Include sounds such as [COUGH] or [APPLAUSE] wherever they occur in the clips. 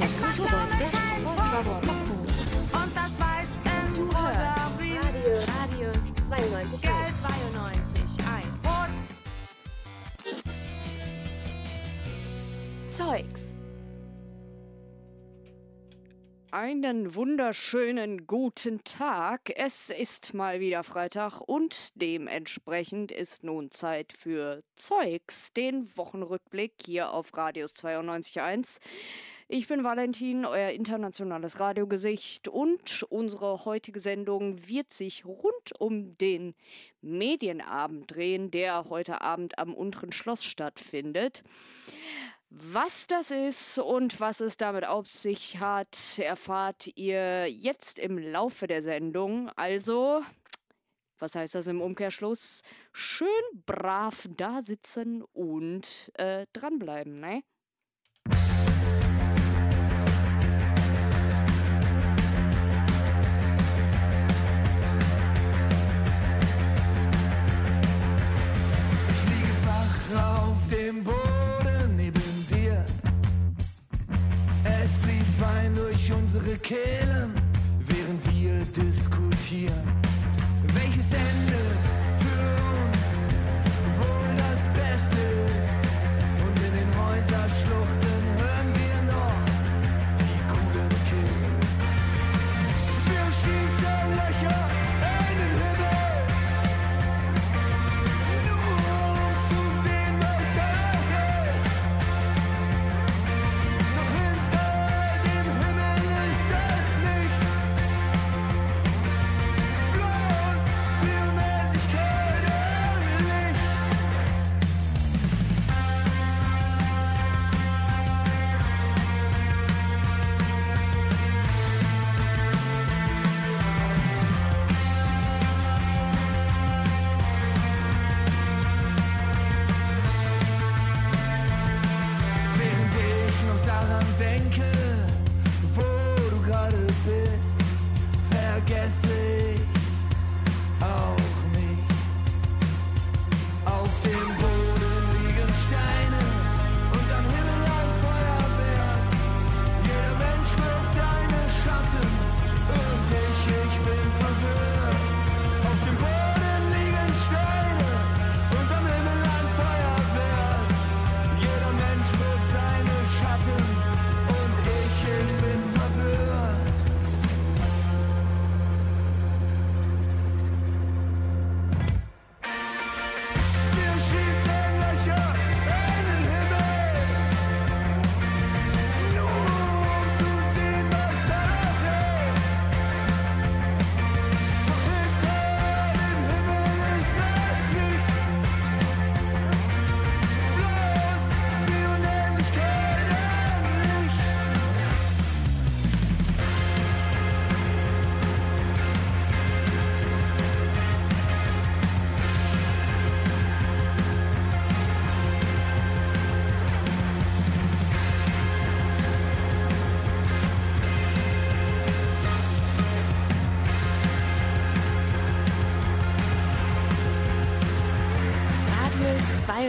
Und das weiß in Du hörst Radius 92. Geld 92, 1. Zeugs. Einen wunderschönen guten Tag. Es ist mal wieder Freitag und dementsprechend ist nun Zeit für Zeugs, den Wochenrückblick hier auf Radius 92.1. Ich bin Valentin, euer internationales Radiogesicht und unsere heutige Sendung wird sich rund um den Medienabend drehen, der heute Abend am unteren Schloss stattfindet. Was das ist und was es damit auf sich hat, erfahrt ihr jetzt im Laufe der Sendung. Also, was heißt das im Umkehrschluss? Schön brav da sitzen und äh, dranbleiben, ne? Auf dem Boden neben dir. Es fließt Wein durch unsere Kehlen, während wir diskutieren. Welches Ende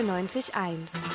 92.1.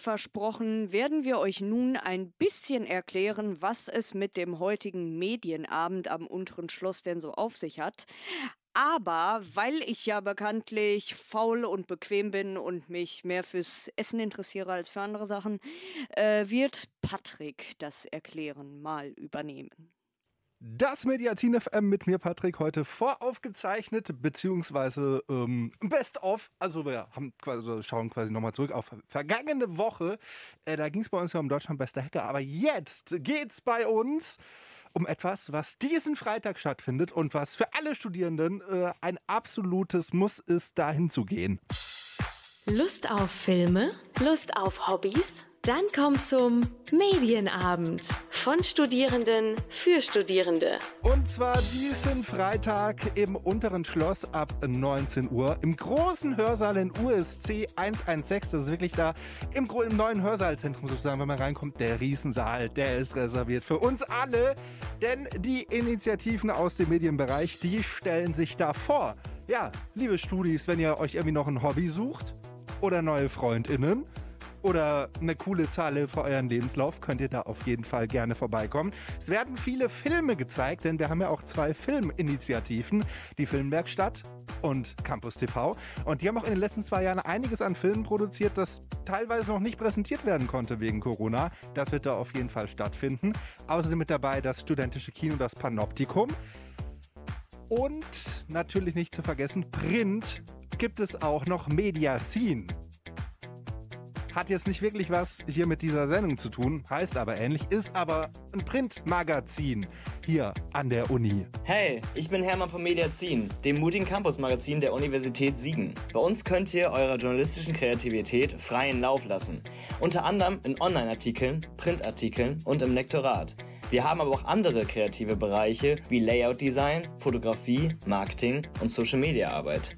versprochen, werden wir euch nun ein bisschen erklären, was es mit dem heutigen Medienabend am unteren Schloss denn so auf sich hat. Aber weil ich ja bekanntlich faul und bequem bin und mich mehr fürs Essen interessiere als für andere Sachen, äh, wird Patrick das Erklären mal übernehmen. Das Mediazin FM mit mir, Patrick, heute voraufgezeichnet, beziehungsweise ähm, Best of. Also wir haben quasi, also schauen quasi nochmal zurück auf vergangene Woche. Äh, da ging es bei uns ja um Deutschland bester Hacker. Aber jetzt geht's bei uns um etwas, was diesen Freitag stattfindet und was für alle Studierenden äh, ein absolutes Muss ist, dahin zu gehen. Lust auf Filme? Lust auf Hobbys? Dann kommt zum Medienabend von Studierenden für Studierende. Und zwar diesen Freitag im unteren Schloss ab 19 Uhr im großen Hörsaal in USC 116. Das ist wirklich da im, im neuen Hörsaalzentrum sozusagen, wenn man reinkommt. Der Riesensaal, der ist reserviert für uns alle. Denn die Initiativen aus dem Medienbereich, die stellen sich da vor. Ja, liebe Studis, wenn ihr euch irgendwie noch ein Hobby sucht oder neue FreundInnen, oder eine coole Zahl für euren Lebenslauf, könnt ihr da auf jeden Fall gerne vorbeikommen. Es werden viele Filme gezeigt, denn wir haben ja auch zwei Filminitiativen, die Filmwerkstatt und Campus TV. Und die haben auch in den letzten zwei Jahren einiges an Filmen produziert, das teilweise noch nicht präsentiert werden konnte wegen Corona. Das wird da auf jeden Fall stattfinden. Außerdem mit dabei das studentische Kino, das Panoptikum. Und natürlich nicht zu vergessen, Print gibt es auch noch Mediacine. Hat jetzt nicht wirklich was hier mit dieser Sendung zu tun, heißt aber ähnlich, ist aber ein Printmagazin hier an der Uni. Hey, ich bin Hermann vom Mediazin, dem mutigen Campusmagazin der Universität Siegen. Bei uns könnt ihr eurer journalistischen Kreativität freien Lauf lassen. Unter anderem in Online-Artikeln, Printartikeln und im Lektorat. Wir haben aber auch andere kreative Bereiche wie Layout-Design, Fotografie, Marketing und Social-Media-Arbeit.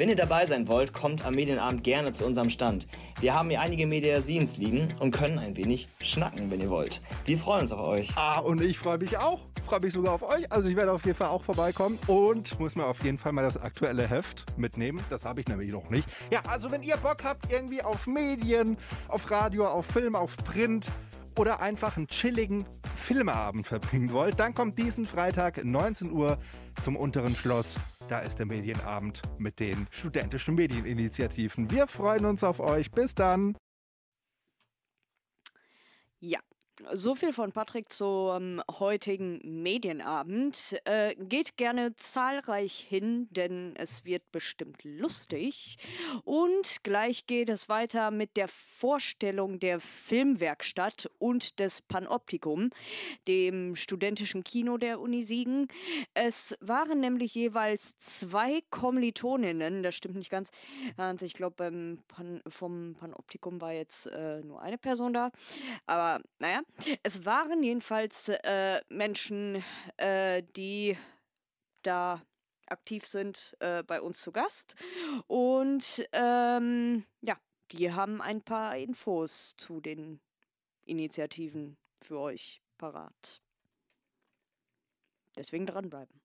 Wenn ihr dabei sein wollt, kommt am Medienabend gerne zu unserem Stand. Wir haben hier einige Mediasins liegen und können ein wenig schnacken, wenn ihr wollt. Wir freuen uns auf euch. Ah, und ich freue mich auch. Freue mich sogar auf euch. Also ich werde auf jeden Fall auch vorbeikommen und muss mir auf jeden Fall mal das aktuelle Heft mitnehmen. Das habe ich nämlich noch nicht. Ja, also wenn ihr Bock habt irgendwie auf Medien, auf Radio, auf Film, auf Print, oder einfach einen chilligen Filmeabend verbringen wollt, dann kommt diesen Freitag 19 Uhr zum unteren Schloss da ist der Medienabend mit den studentischen Medieninitiativen. Wir freuen uns auf euch. Bis dann. Ja, so viel von Patrick zum heutigen Medienabend. Äh, geht gerne zahlreich hin, denn es wird bestimmt lustig. Und gleich geht es weiter mit der Vorstellung der Filmwerkstatt und des Panoptikum, dem studentischen Kino der Uni Siegen. Es waren nämlich jeweils zwei Kommilitoninnen, das stimmt nicht ganz. Also ich glaube, Pan vom Panoptikum war jetzt äh, nur eine Person da. Aber naja, es waren jedenfalls äh, Menschen, äh, die da aktiv sind äh, bei uns zu Gast. Und ähm, ja, die haben ein paar Infos zu den Initiativen für euch parat. Deswegen dranbleiben.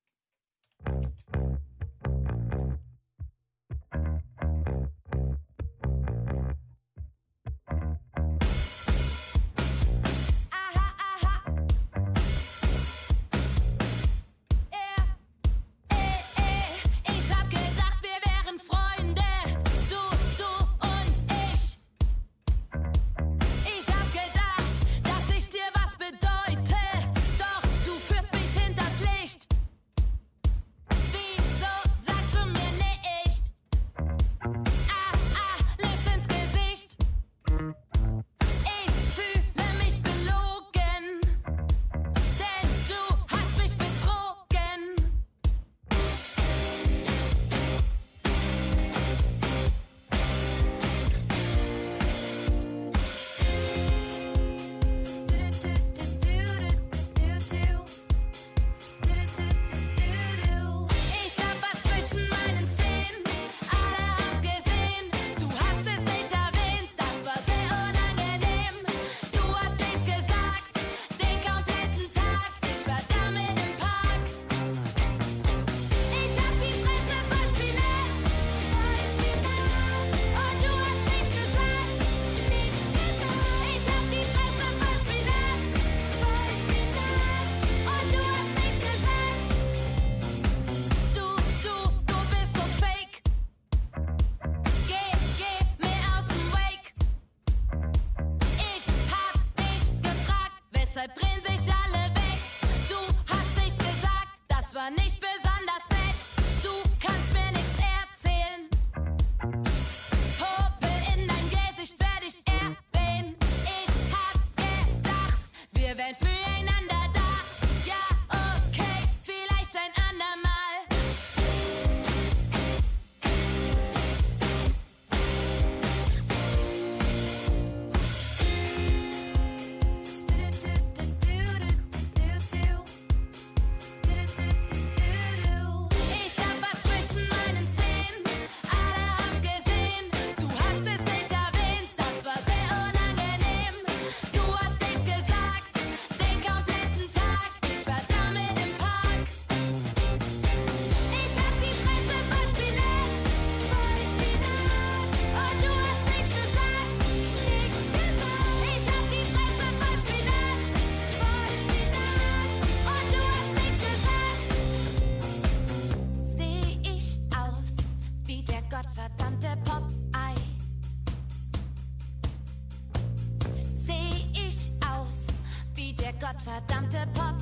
Gottverdammte Pop.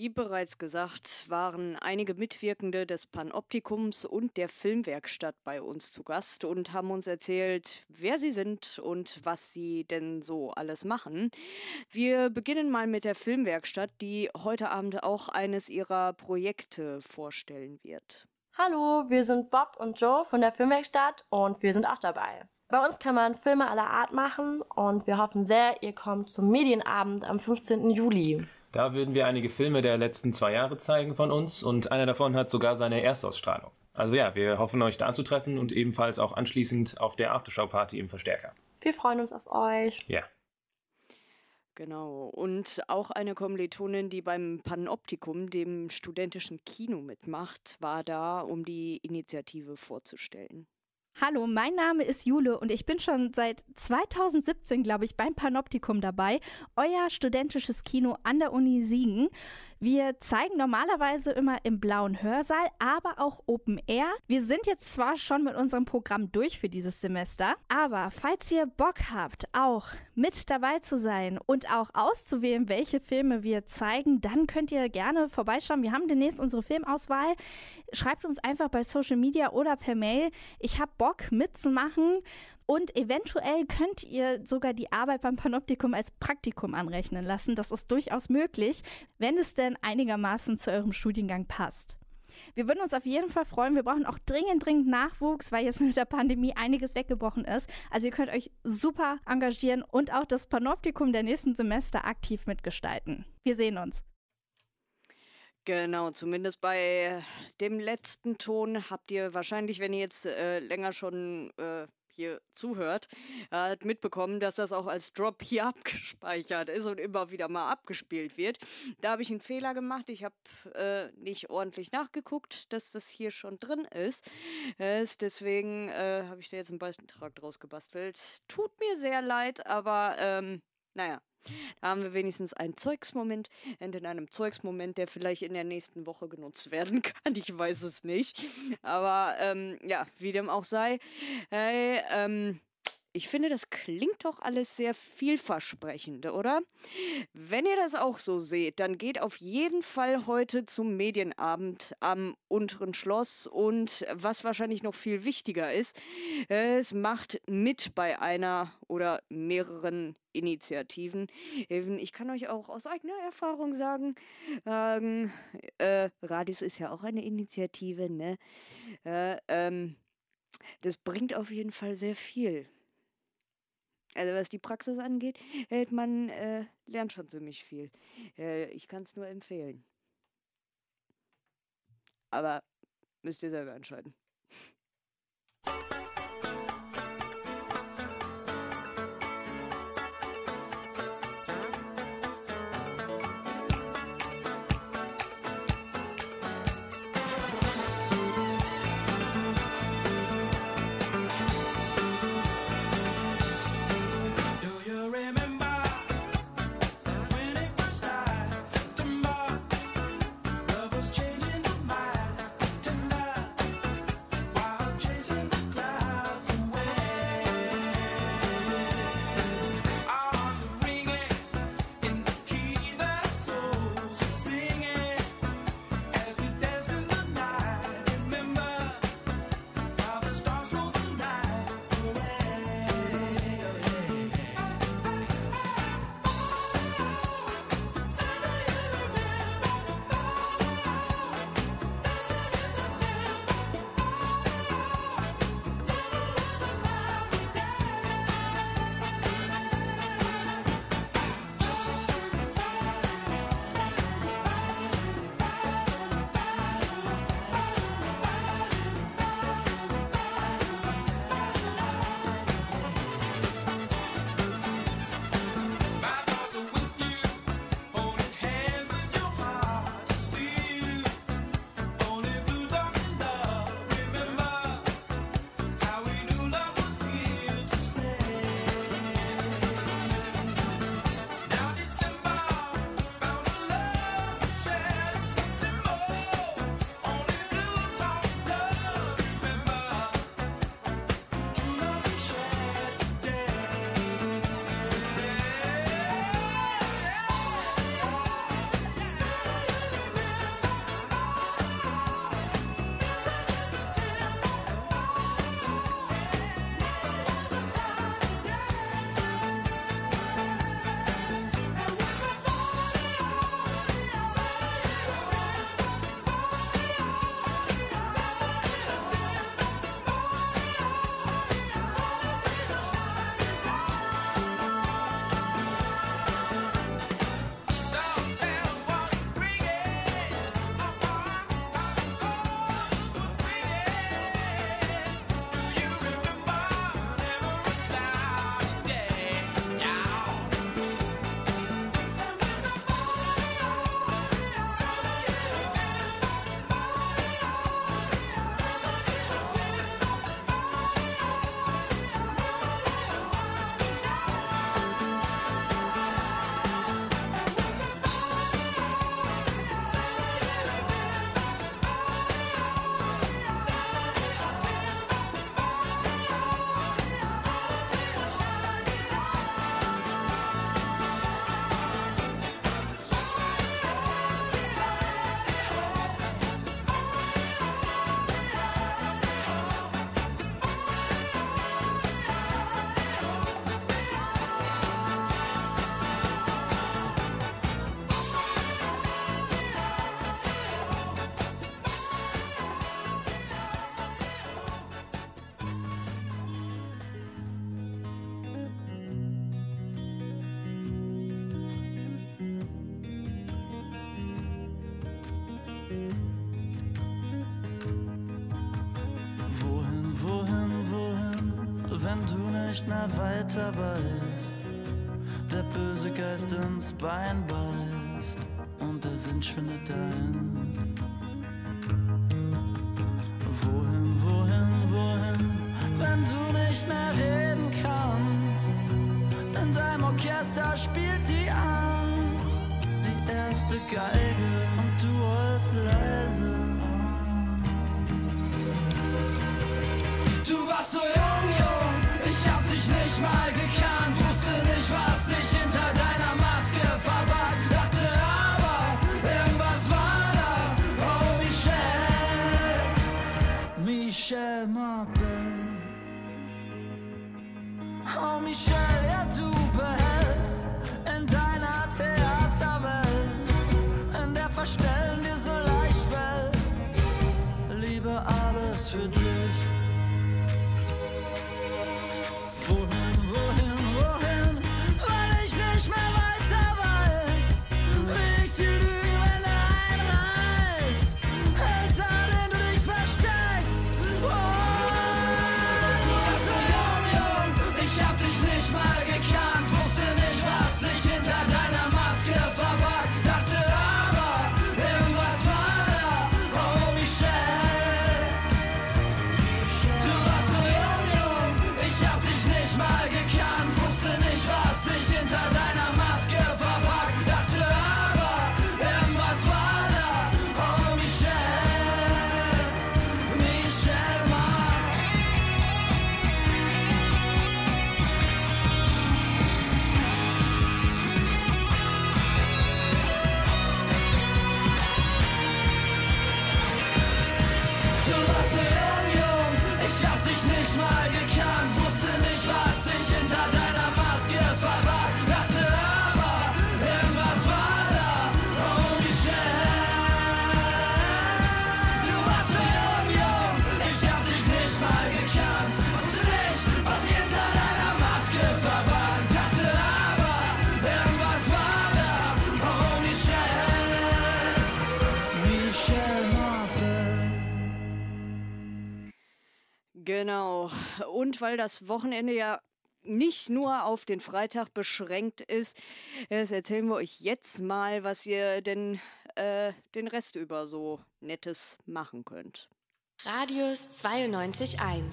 Wie bereits gesagt, waren einige Mitwirkende des Panoptikums und der Filmwerkstatt bei uns zu Gast und haben uns erzählt, wer sie sind und was sie denn so alles machen. Wir beginnen mal mit der Filmwerkstatt, die heute Abend auch eines ihrer Projekte vorstellen wird. Hallo, wir sind Bob und Joe von der Filmwerkstatt und wir sind auch dabei. Bei uns kann man Filme aller Art machen und wir hoffen sehr, ihr kommt zum Medienabend am 15. Juli. Da würden wir einige Filme der letzten zwei Jahre zeigen von uns und einer davon hat sogar seine Erstausstrahlung. Also ja, wir hoffen euch da zu treffen und ebenfalls auch anschließend auf der Aftershow-Party im Verstärker. Wir freuen uns auf euch. Ja. Genau. Und auch eine Kommilitonin, die beim Panoptikum, dem studentischen Kino mitmacht, war da, um die Initiative vorzustellen. Hallo, mein Name ist Jule und ich bin schon seit 2017, glaube ich, beim Panoptikum dabei, euer studentisches Kino an der Uni Siegen. Wir zeigen normalerweise immer im blauen Hörsaal, aber auch Open Air. Wir sind jetzt zwar schon mit unserem Programm durch für dieses Semester, aber falls ihr Bock habt, auch mit dabei zu sein und auch auszuwählen, welche Filme wir zeigen, dann könnt ihr gerne vorbeischauen. Wir haben demnächst unsere Filmauswahl. Schreibt uns einfach bei Social Media oder per Mail. Ich habe Bock mitzumachen. Und eventuell könnt ihr sogar die Arbeit beim Panoptikum als Praktikum anrechnen lassen. Das ist durchaus möglich, wenn es denn einigermaßen zu eurem Studiengang passt. Wir würden uns auf jeden Fall freuen. Wir brauchen auch dringend, dringend Nachwuchs, weil jetzt mit der Pandemie einiges weggebrochen ist. Also ihr könnt euch super engagieren und auch das Panoptikum der nächsten Semester aktiv mitgestalten. Wir sehen uns. Genau, zumindest bei dem letzten Ton habt ihr wahrscheinlich, wenn ihr jetzt äh, länger schon äh, hier zuhört, äh, mitbekommen, dass das auch als Drop hier [LAUGHS] abgespeichert ist und immer wieder mal abgespielt wird. Da habe ich einen Fehler gemacht. Ich habe äh, nicht ordentlich nachgeguckt, dass das hier schon drin ist. Äh, deswegen äh, habe ich da jetzt einen Beitrag draus gebastelt. Tut mir sehr leid, aber ähm, naja. Da haben wir wenigstens einen Zeugsmoment und in einem Zeugsmoment, der vielleicht in der nächsten Woche genutzt werden [LAUGHS] kann. Ich weiß es nicht. Aber ähm, ja, wie dem auch sei. Hey, ähm, ich finde, das klingt doch alles sehr vielversprechend, oder? Wenn ihr das auch so seht, dann geht auf jeden Fall heute zum Medienabend am unteren Schloss und was wahrscheinlich noch viel wichtiger ist, es macht mit bei einer oder mehreren Initiativen. Eben, Ich kann euch auch aus eigener Erfahrung sagen, ähm, äh, Radis ist ja auch eine Initiative, ne? Äh, ähm, das bringt auf jeden Fall sehr viel. Also was die Praxis angeht, äh, man äh, lernt schon ziemlich viel. Äh, ich kann es nur empfehlen. Aber müsst ihr selber entscheiden. Nicht mehr weiter weißt. Der böse Geist ins Bein beißt und der Sinn schwindet dahin. Genau. Und weil das Wochenende ja nicht nur auf den Freitag beschränkt ist, das erzählen wir euch jetzt mal, was ihr denn äh, den Rest über so Nettes machen könnt. Radius 92.1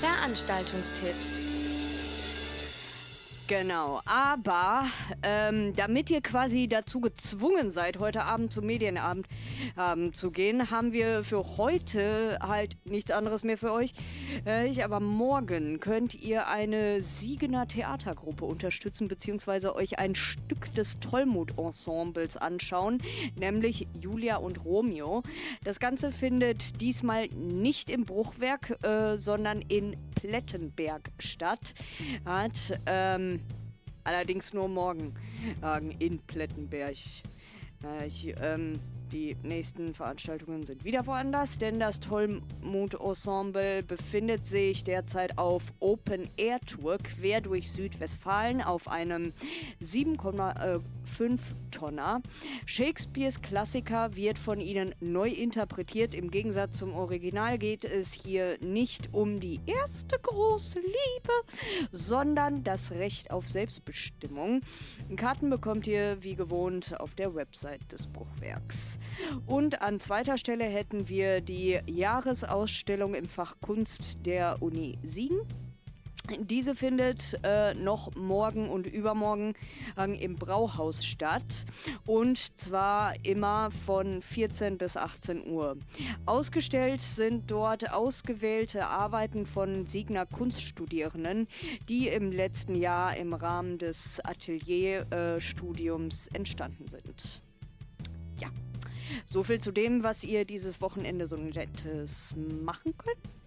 Veranstaltungstipps Genau, aber ähm, damit ihr quasi dazu gezwungen seid, heute Abend zum Medienabend ähm, zu gehen, haben wir für heute halt nichts anderes mehr für euch. Äh, ich, aber morgen könnt ihr eine Siegener Theatergruppe unterstützen, beziehungsweise euch ein Stück des Tollmut-Ensembles anschauen, nämlich Julia und Romeo. Das Ganze findet diesmal nicht im Bruchwerk, äh, sondern in Plettenberg statt. Hat, ähm, allerdings nur morgen äh, in Plettenberg. Äh, ich, ähm, die nächsten Veranstaltungen sind wieder woanders, denn das Tollmut-Ensemble befindet sich derzeit auf Open Air Tour quer durch Südwestfalen auf einem 7,5 Tonner. Shakespeares Klassiker wird von ihnen neu interpretiert. Im Gegensatz zum Original geht es hier nicht um die erste große Liebe, sondern das Recht auf Selbstbestimmung. Karten bekommt ihr wie gewohnt auf der Website des Bruchwerks. Und an zweiter Stelle hätten wir die Jahresausstellung im Fach Kunst der Uni Siegen. Diese findet äh, noch morgen und übermorgen äh, im Brauhaus statt und zwar immer von 14 bis 18 Uhr. Ausgestellt sind dort ausgewählte Arbeiten von Siegner Kunststudierenden, die im letzten Jahr im Rahmen des Atelierstudiums entstanden sind. Ja, so viel zu dem, was ihr dieses Wochenende so nettes machen könnt.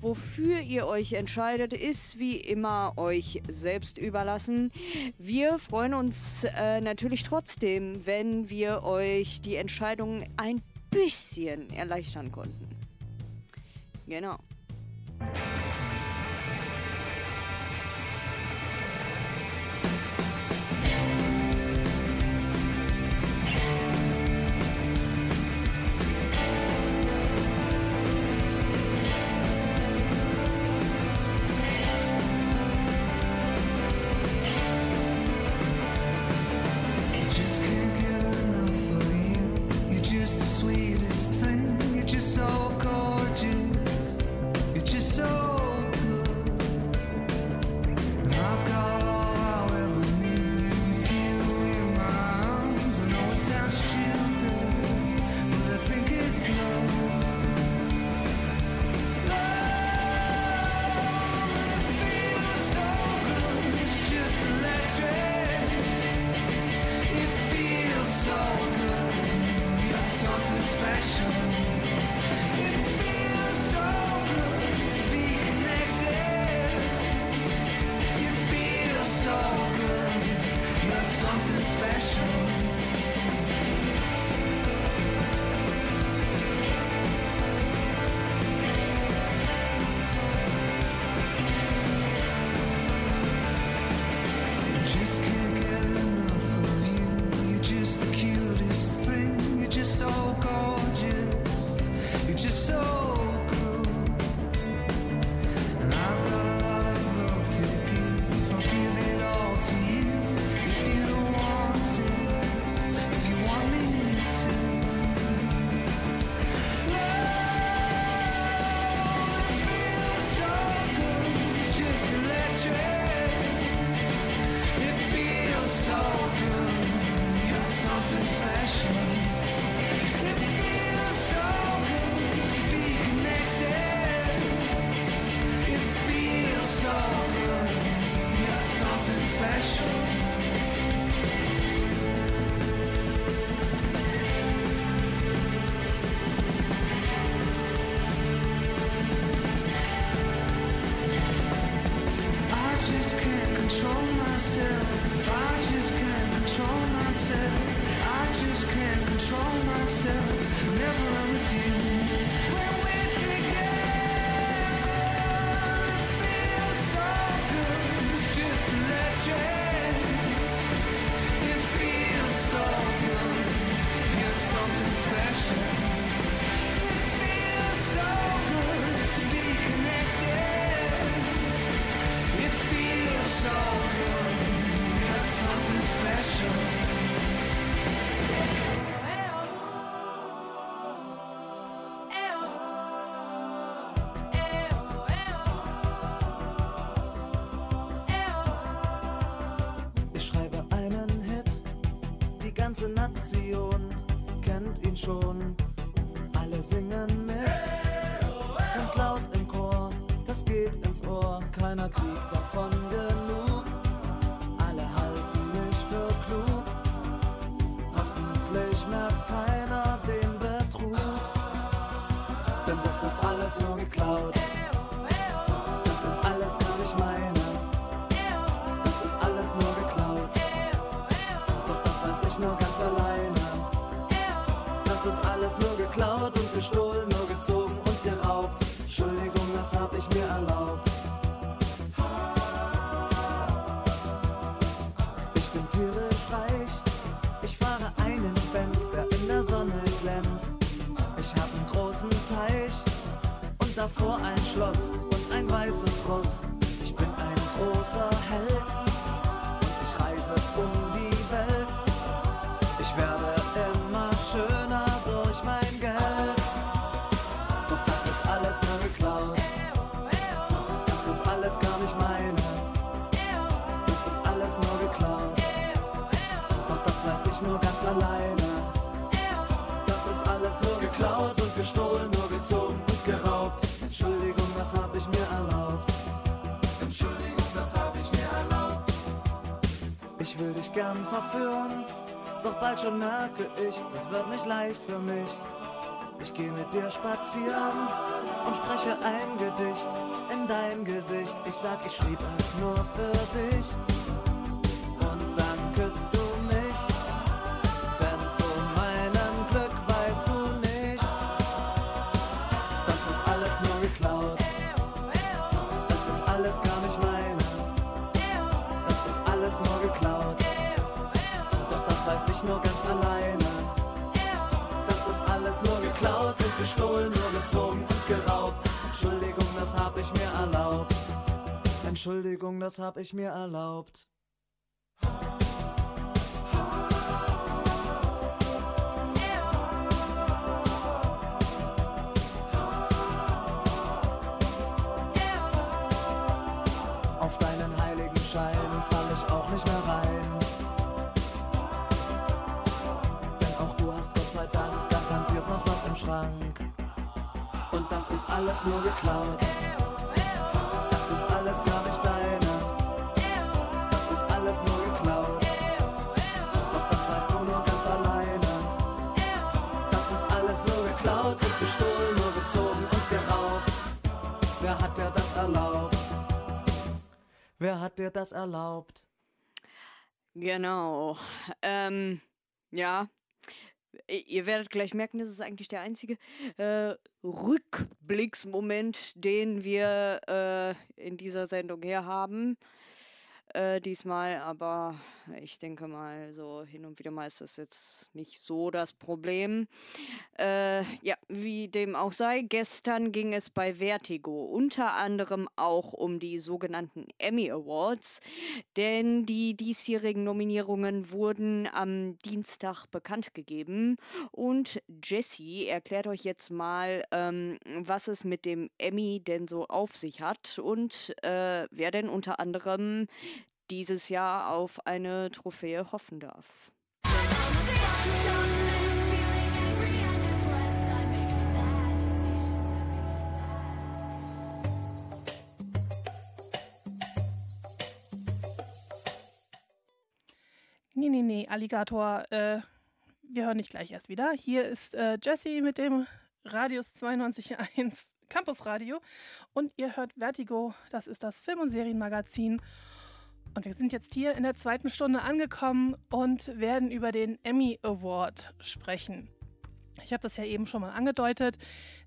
Wofür ihr euch entscheidet, ist wie immer euch selbst überlassen. Wir freuen uns äh, natürlich trotzdem, wenn wir euch die Entscheidung ein bisschen erleichtern konnten. Genau. Schon. Alle singen mit, ganz laut im Chor, das geht ins Ohr, keiner kriegt davon genug. Ich will dich gern verführen, doch bald schon merke ich, es wird nicht leicht für mich. Ich gehe mit dir spazieren und spreche ein Gedicht in dein Gesicht. Ich sag, ich schrieb es nur für dich. Entschuldigung, das hab ich mir erlaubt. Auf deinen heiligen Schein fall ich auch nicht mehr rein. Denn auch du hast Gott sei Dank garantiert noch was im Schrank. Und das ist alles nur geklaut. Erlaubt? Wer hat dir das erlaubt? Genau. Ähm, ja. Ihr werdet gleich merken, das ist eigentlich der einzige äh, Rückblicksmoment, den wir äh, in dieser Sendung her haben. Äh, diesmal, aber ich denke mal, so hin und wieder mal ist das jetzt nicht so das Problem. Äh, ja, wie dem auch sei, gestern ging es bei Vertigo unter anderem auch um die sogenannten Emmy Awards, denn die diesjährigen Nominierungen wurden am Dienstag bekannt gegeben und Jessie erklärt euch jetzt mal, ähm, was es mit dem Emmy denn so auf sich hat und äh, wer denn unter anderem dieses Jahr auf eine Trophäe hoffen darf. Nee, nee, nee, Alligator, äh, wir hören dich gleich erst wieder. Hier ist äh, Jessie mit dem Radius 92.1 Campus Radio und ihr hört Vertigo, das ist das Film- und Serienmagazin. Und wir sind jetzt hier in der zweiten Stunde angekommen und werden über den Emmy Award sprechen. Ich habe das ja eben schon mal angedeutet.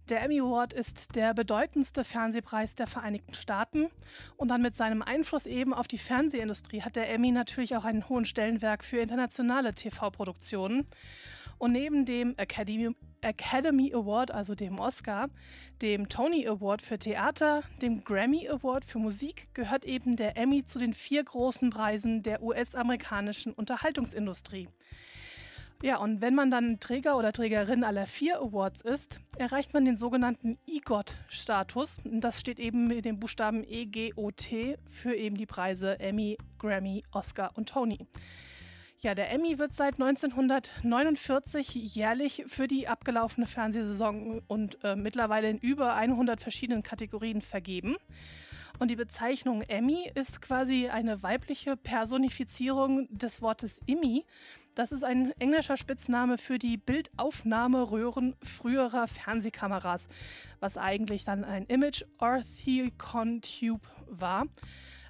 Der Emmy Award ist der bedeutendste Fernsehpreis der Vereinigten Staaten. Und dann mit seinem Einfluss eben auf die Fernsehindustrie hat der Emmy natürlich auch einen hohen Stellenwert für internationale TV-Produktionen. Und neben dem Academy, Academy Award, also dem Oscar, dem Tony Award für Theater, dem Grammy Award für Musik, gehört eben der Emmy zu den vier großen Preisen der US-amerikanischen Unterhaltungsindustrie. Ja, und wenn man dann Träger oder Trägerin aller vier Awards ist, erreicht man den sogenannten EGOT-Status. Das steht eben mit dem Buchstaben EGOT für eben die Preise Emmy, Grammy, Oscar und Tony. Ja, der Emmy wird seit 1949 jährlich für die abgelaufene Fernsehsaison und äh, mittlerweile in über 100 verschiedenen Kategorien vergeben. Und die Bezeichnung Emmy ist quasi eine weibliche Personifizierung des Wortes Immi. Das ist ein englischer Spitzname für die Bildaufnahmeröhren früherer Fernsehkameras, was eigentlich dann ein Image Orthicon Tube war.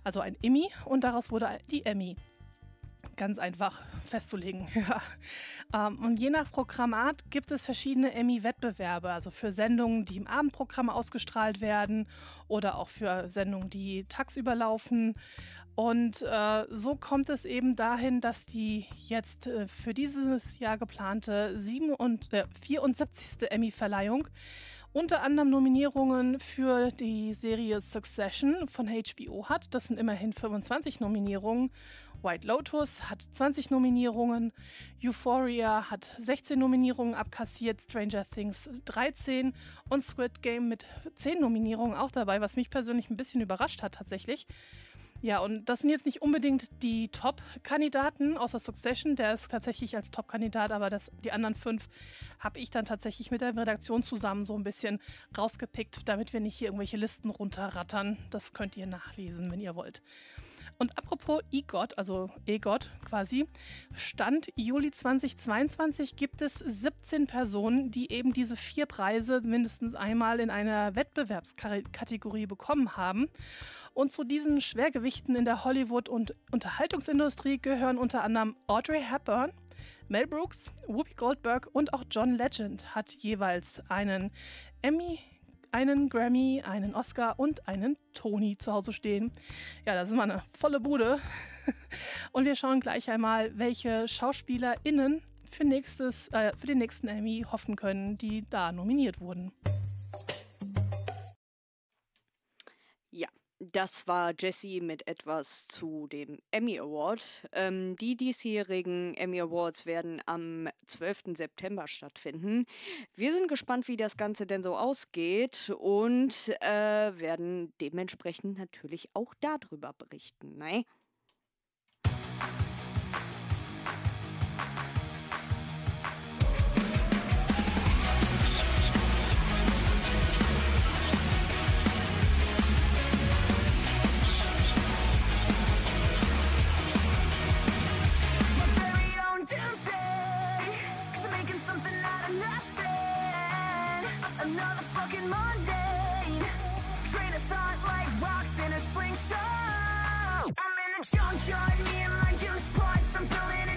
Also ein Immi und daraus wurde die Emmy ganz einfach festzulegen. [LAUGHS] Ja. Ähm, und je nach Programmat gibt es verschiedene Emmy-Wettbewerbe, also für Sendungen, die im Abendprogramm ausgestrahlt werden oder auch für Sendungen, die tagsüber laufen. Und äh, so kommt es eben dahin, dass die jetzt äh, für dieses Jahr geplante 7 und, äh, 74. Emmy-Verleihung unter anderem Nominierungen für die Serie Succession von HBO hat. Das sind immerhin 25 Nominierungen. White Lotus hat 20 Nominierungen. Euphoria hat 16 Nominierungen abkassiert. Stranger Things 13 und Squid Game mit 10 Nominierungen auch dabei, was mich persönlich ein bisschen überrascht hat tatsächlich. Ja, und das sind jetzt nicht unbedingt die Top-Kandidaten außer Succession. Der ist tatsächlich als Top-Kandidat, aber das, die anderen fünf habe ich dann tatsächlich mit der Redaktion zusammen so ein bisschen rausgepickt, damit wir nicht hier irgendwelche Listen runterrattern. Das könnt ihr nachlesen, wenn ihr wollt. Und apropos EGOT, also EGOT quasi, Stand Juli 2022 gibt es 17 Personen, die eben diese vier Preise mindestens einmal in einer Wettbewerbskategorie bekommen haben. Und zu diesen Schwergewichten in der Hollywood- und Unterhaltungsindustrie gehören unter anderem Audrey Hepburn, Mel Brooks, Whoopi Goldberg und auch John Legend hat jeweils einen Emmy, einen Grammy, einen Oscar und einen Tony zu Hause stehen. Ja, das ist mal eine volle Bude. [LAUGHS] Und wir schauen gleich einmal, welche SchauspielerInnen für, nächstes, äh, für den nächsten Emmy hoffen können, die da nominiert wurden. Das war Jessie mit etwas zu dem Emmy Award. Ähm, die diesjährigen Emmy Awards werden am 12. September stattfinden. Wir sind gespannt, wie das Ganze denn so ausgeht und äh, werden dementsprechend natürlich auch darüber berichten. Ne? Another fucking mundane. Train of thought like rocks in a slingshot. I'm in a junkyard, me and my used parts. I'm building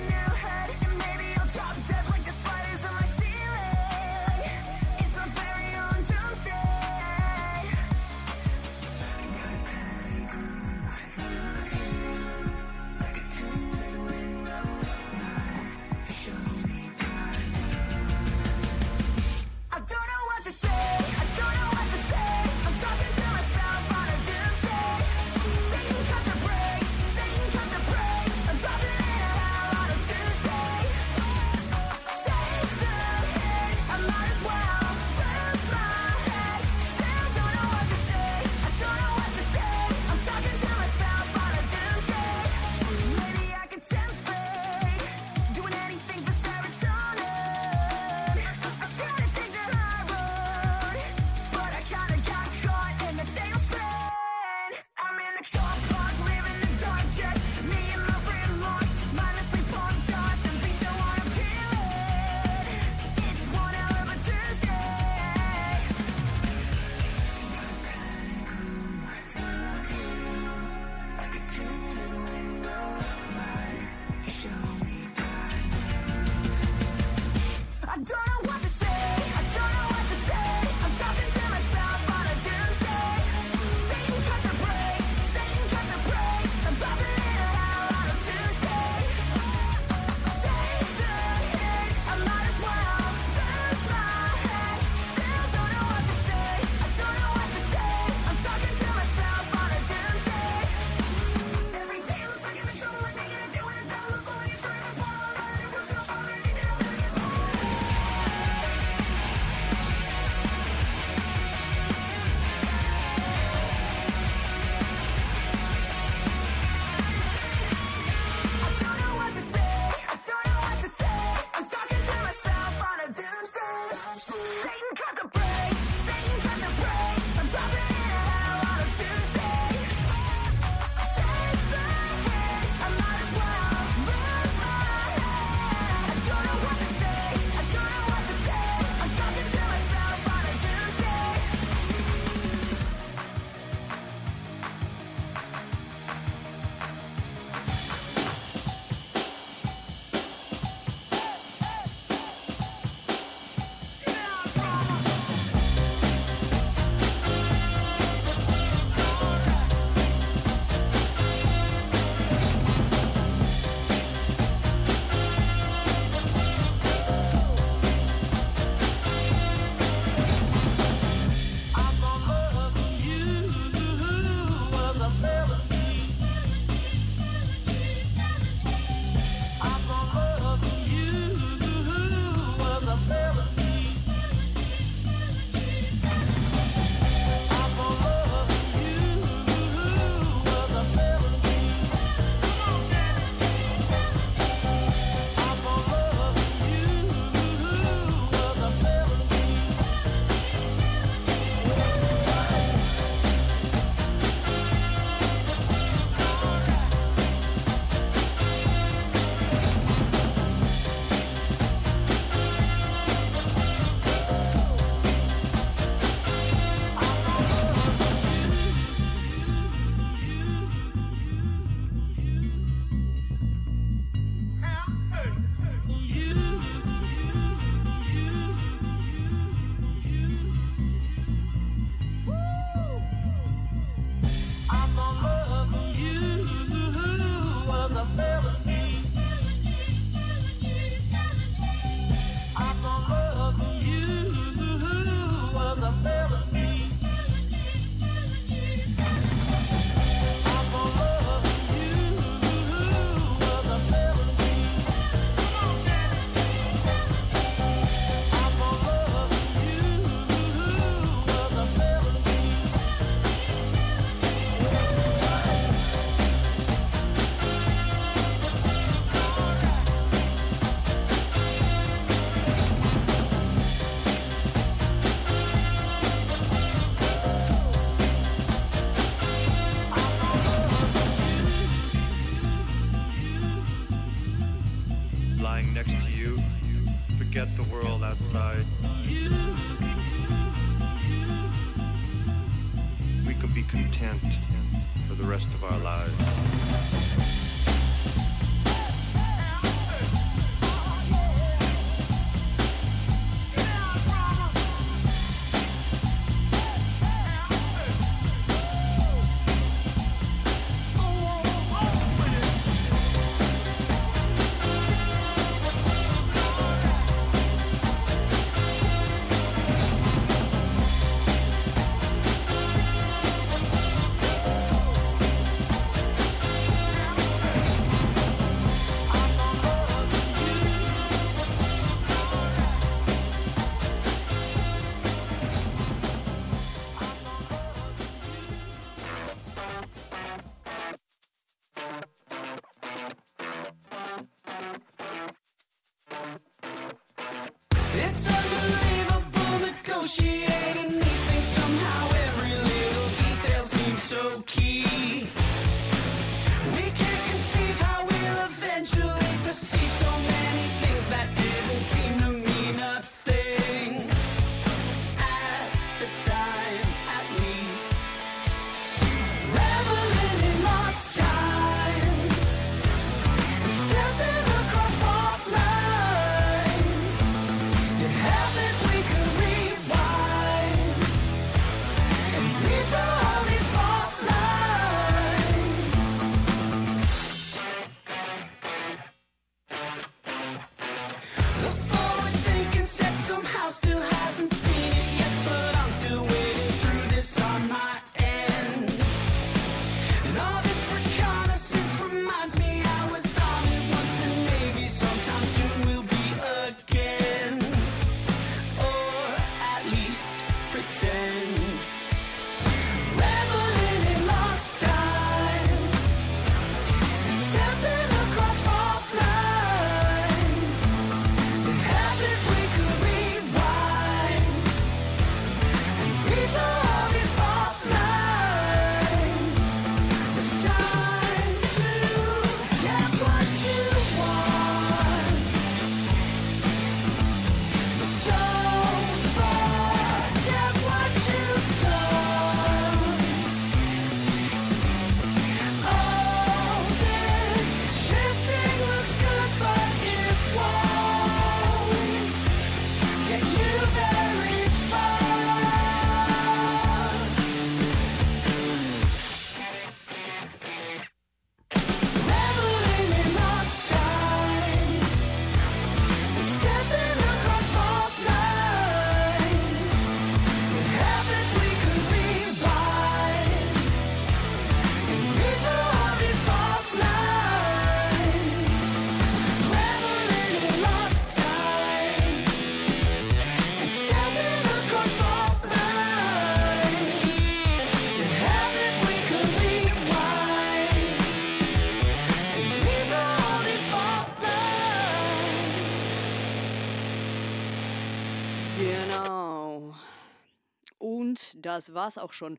das war's auch schon.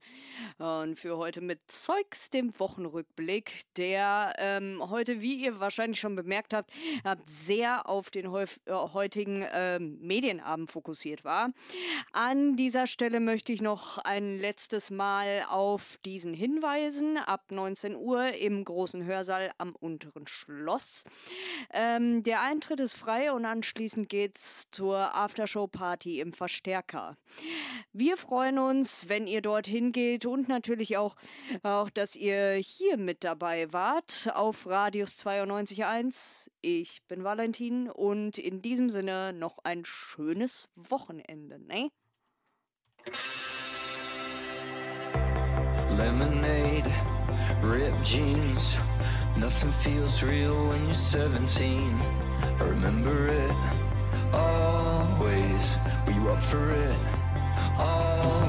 Und für heute mit Zeugs, dem Wochenrückblick, der ähm, heute, wie ihr wahrscheinlich schon bemerkt habt, ähm, sehr auf den äh, heutigen äh, Medienabend fokussiert war. An dieser Stelle möchte ich noch ein letztes Mal auf diesen hinweisen. Ab 19 Uhr im großen Hörsaal am unteren Schloss. Ähm, der Eintritt ist frei und anschließend geht's zur Aftershow-Party im Verstärker. Wir freuen uns, wenn ihr dorthin geht und natürlich auch, auch, dass ihr hier mit dabei wart auf Radius 92.1. Ich bin Valentin und in diesem Sinne noch ein schönes Wochenende, ne? Lemonade, ripped jeans. Nothing feels real when you're 17. I remember it always. Were you up for it? Always.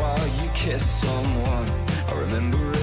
while you kiss someone. I remember